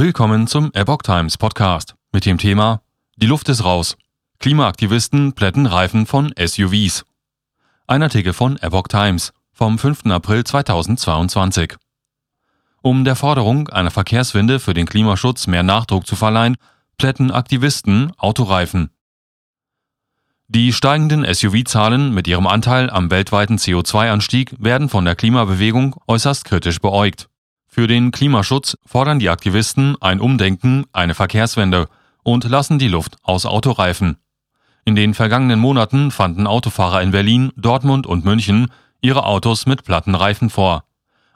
Willkommen zum Epoch Times Podcast mit dem Thema Die Luft ist raus. Klimaaktivisten plätten Reifen von SUVs. Ein Artikel von Epoch Times vom 5. April 2022. Um der Forderung einer Verkehrswende für den Klimaschutz mehr Nachdruck zu verleihen, plätten Aktivisten Autoreifen. Die steigenden SUV-Zahlen mit ihrem Anteil am weltweiten CO2-Anstieg werden von der Klimabewegung äußerst kritisch beäugt. Für den Klimaschutz fordern die Aktivisten ein Umdenken, eine Verkehrswende und lassen die Luft aus Autoreifen. In den vergangenen Monaten fanden Autofahrer in Berlin, Dortmund und München ihre Autos mit platten Reifen vor.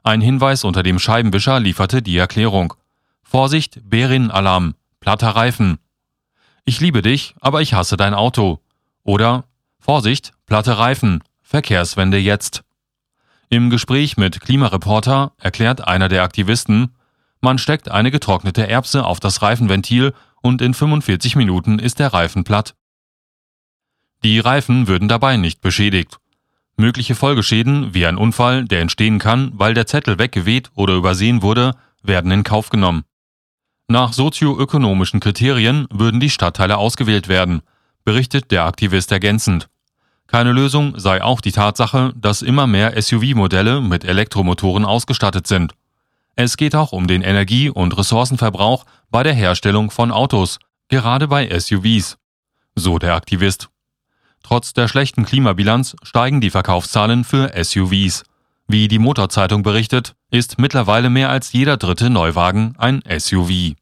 Ein Hinweis unter dem Scheibenwischer lieferte die Erklärung. Vorsicht, Berin-Alarm, platter Reifen. Ich liebe dich, aber ich hasse dein Auto. Oder Vorsicht, platte Reifen, Verkehrswende jetzt. Im Gespräch mit Klimareporter erklärt einer der Aktivisten, man steckt eine getrocknete Erbse auf das Reifenventil und in 45 Minuten ist der Reifen platt. Die Reifen würden dabei nicht beschädigt. Mögliche Folgeschäden wie ein Unfall, der entstehen kann, weil der Zettel weggeweht oder übersehen wurde, werden in Kauf genommen. Nach sozioökonomischen Kriterien würden die Stadtteile ausgewählt werden, berichtet der Aktivist ergänzend. Keine Lösung sei auch die Tatsache, dass immer mehr SUV-Modelle mit Elektromotoren ausgestattet sind. Es geht auch um den Energie- und Ressourcenverbrauch bei der Herstellung von Autos, gerade bei SUVs. So der Aktivist. Trotz der schlechten Klimabilanz steigen die Verkaufszahlen für SUVs. Wie die Motorzeitung berichtet, ist mittlerweile mehr als jeder dritte Neuwagen ein SUV.